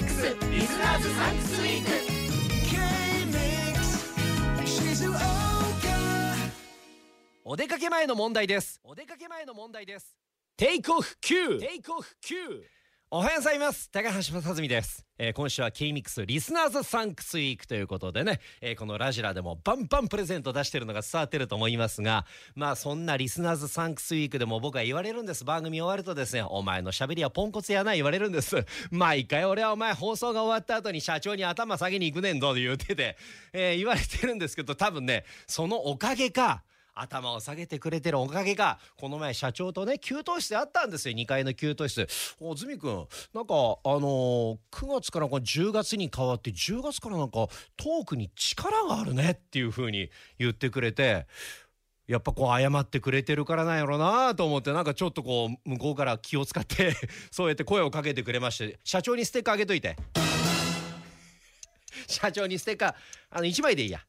Listeners Thanks Week K-Mix 静岡お出かけ前の問題です。お出かけ前の問題です。 Take Off Q Take Off Q おはようございます。高橋正澄です、えー今週は K-MIX Listeners Thanks Week ということでね、えーこのラジラでもバンバンプレゼント出してるのが伝わってると思いますがまあそんな Listeners Thanks Week でも僕は言われるんです。番組終わるとですねお前の喋りはポンコツやない言われるんです。毎回俺はお前放送が終わった後に社長に頭下げに行くねんぞと言ってて、えー言われてるんですけど多分ねそのおかげか頭を下げてくれてるおかげかこの前社長とね給湯室で会ったんですよ。2階の給湯室「おズミ君なんかあのー9月からこの10月に変わって10月からなんかトークに力があるね」っていう風に言ってくれて。やっぱこう謝ってくれてるからなんやろなと思ってなんかちょっとこう向こうから気を使って そうやって声をかけてくれまして社長にステッカーあげといて。社長にステッカーあの1枚でいいや。